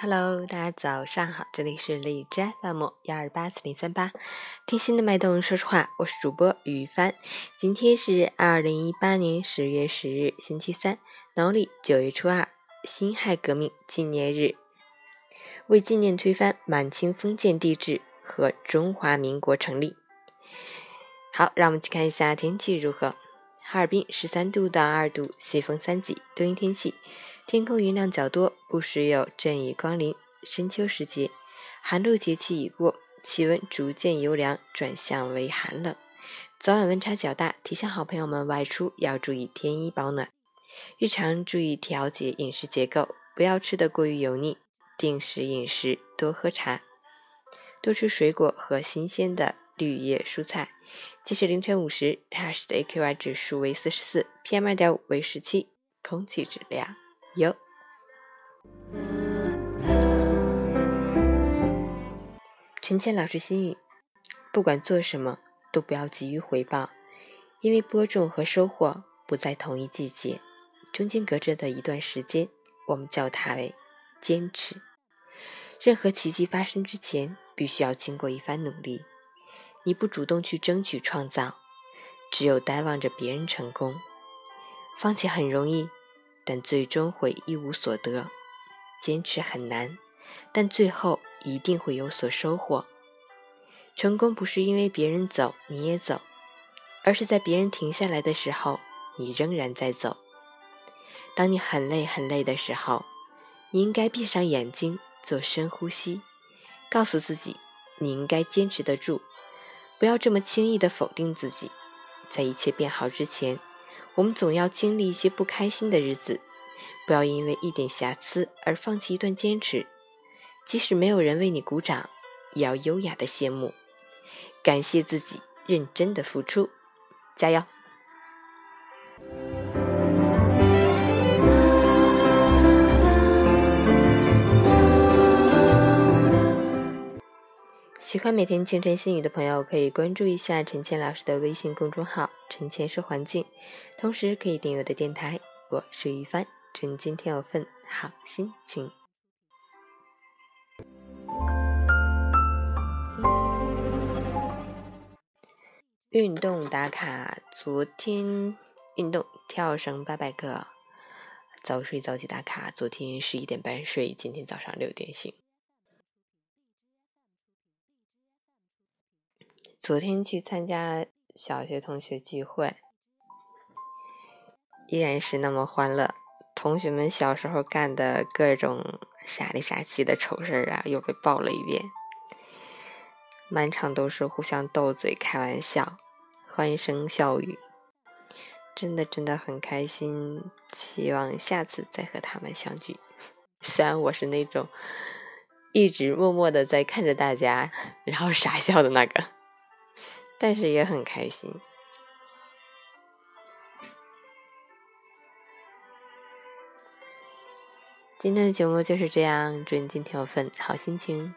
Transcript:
Hello，大家早上好，这里是荔枝 FM 幺二八四零三八，听心的脉动，说实话，我是主播雨帆。今天是二零一八年十月十日，星期三，农历九月初二，辛亥革命纪念日。为纪念推翻满清封建帝制和中华民国成立。好，让我们去看一下天气如何。哈尔滨十三度到二度，西风三级，多云天气，天空云量较多，不时有阵雨光临。深秋时节，寒露节气已过，气温逐渐由凉转向为寒冷，早晚温差较大，提醒好朋友们外出要注意添衣保暖，日常注意调节饮食结构，不要吃得过于油腻，定时饮食，多喝茶，多吃水果和新鲜的绿叶蔬菜。即使凌晨五时，哈市的 AQI 指数为四十四，PM 二点五为十七，空气质量优。陈倩老师心语：不管做什么，都不要急于回报，因为播种和收获不在同一季节，中间隔着的一段时间，我们叫它为坚持。任何奇迹发生之前，必须要经过一番努力。你不主动去争取创造，只有呆望着别人成功。放弃很容易，但最终会一无所得；坚持很难，但最后一定会有所收获。成功不是因为别人走你也走，而是在别人停下来的时候，你仍然在走。当你很累很累的时候，你应该闭上眼睛做深呼吸，告诉自己你应该坚持得住。不要这么轻易的否定自己，在一切变好之前，我们总要经历一些不开心的日子。不要因为一点瑕疵而放弃一段坚持，即使没有人为你鼓掌，也要优雅的谢幕，感谢自己认真的付出，加油！喜欢每天清晨心语的朋友，可以关注一下陈倩老师的微信公众号“陈倩说环境”，同时可以订阅我的电台。我是于帆，祝你今天有份好心情。运动打卡，昨天运动跳绳八百个，早睡早起打卡。昨天十一点半睡，今天早上六点醒。昨天去参加小学同学聚会，依然是那么欢乐。同学们小时候干的各种傻里傻气的丑事儿啊，又被爆了一遍。满场都是互相斗嘴、开玩笑、欢声笑语，真的真的很开心。希望下次再和他们相聚。虽然我是那种一直默默的在看着大家，然后傻笑的那个。但是也很开心。今天的节目就是这样，祝你今天有份好心情。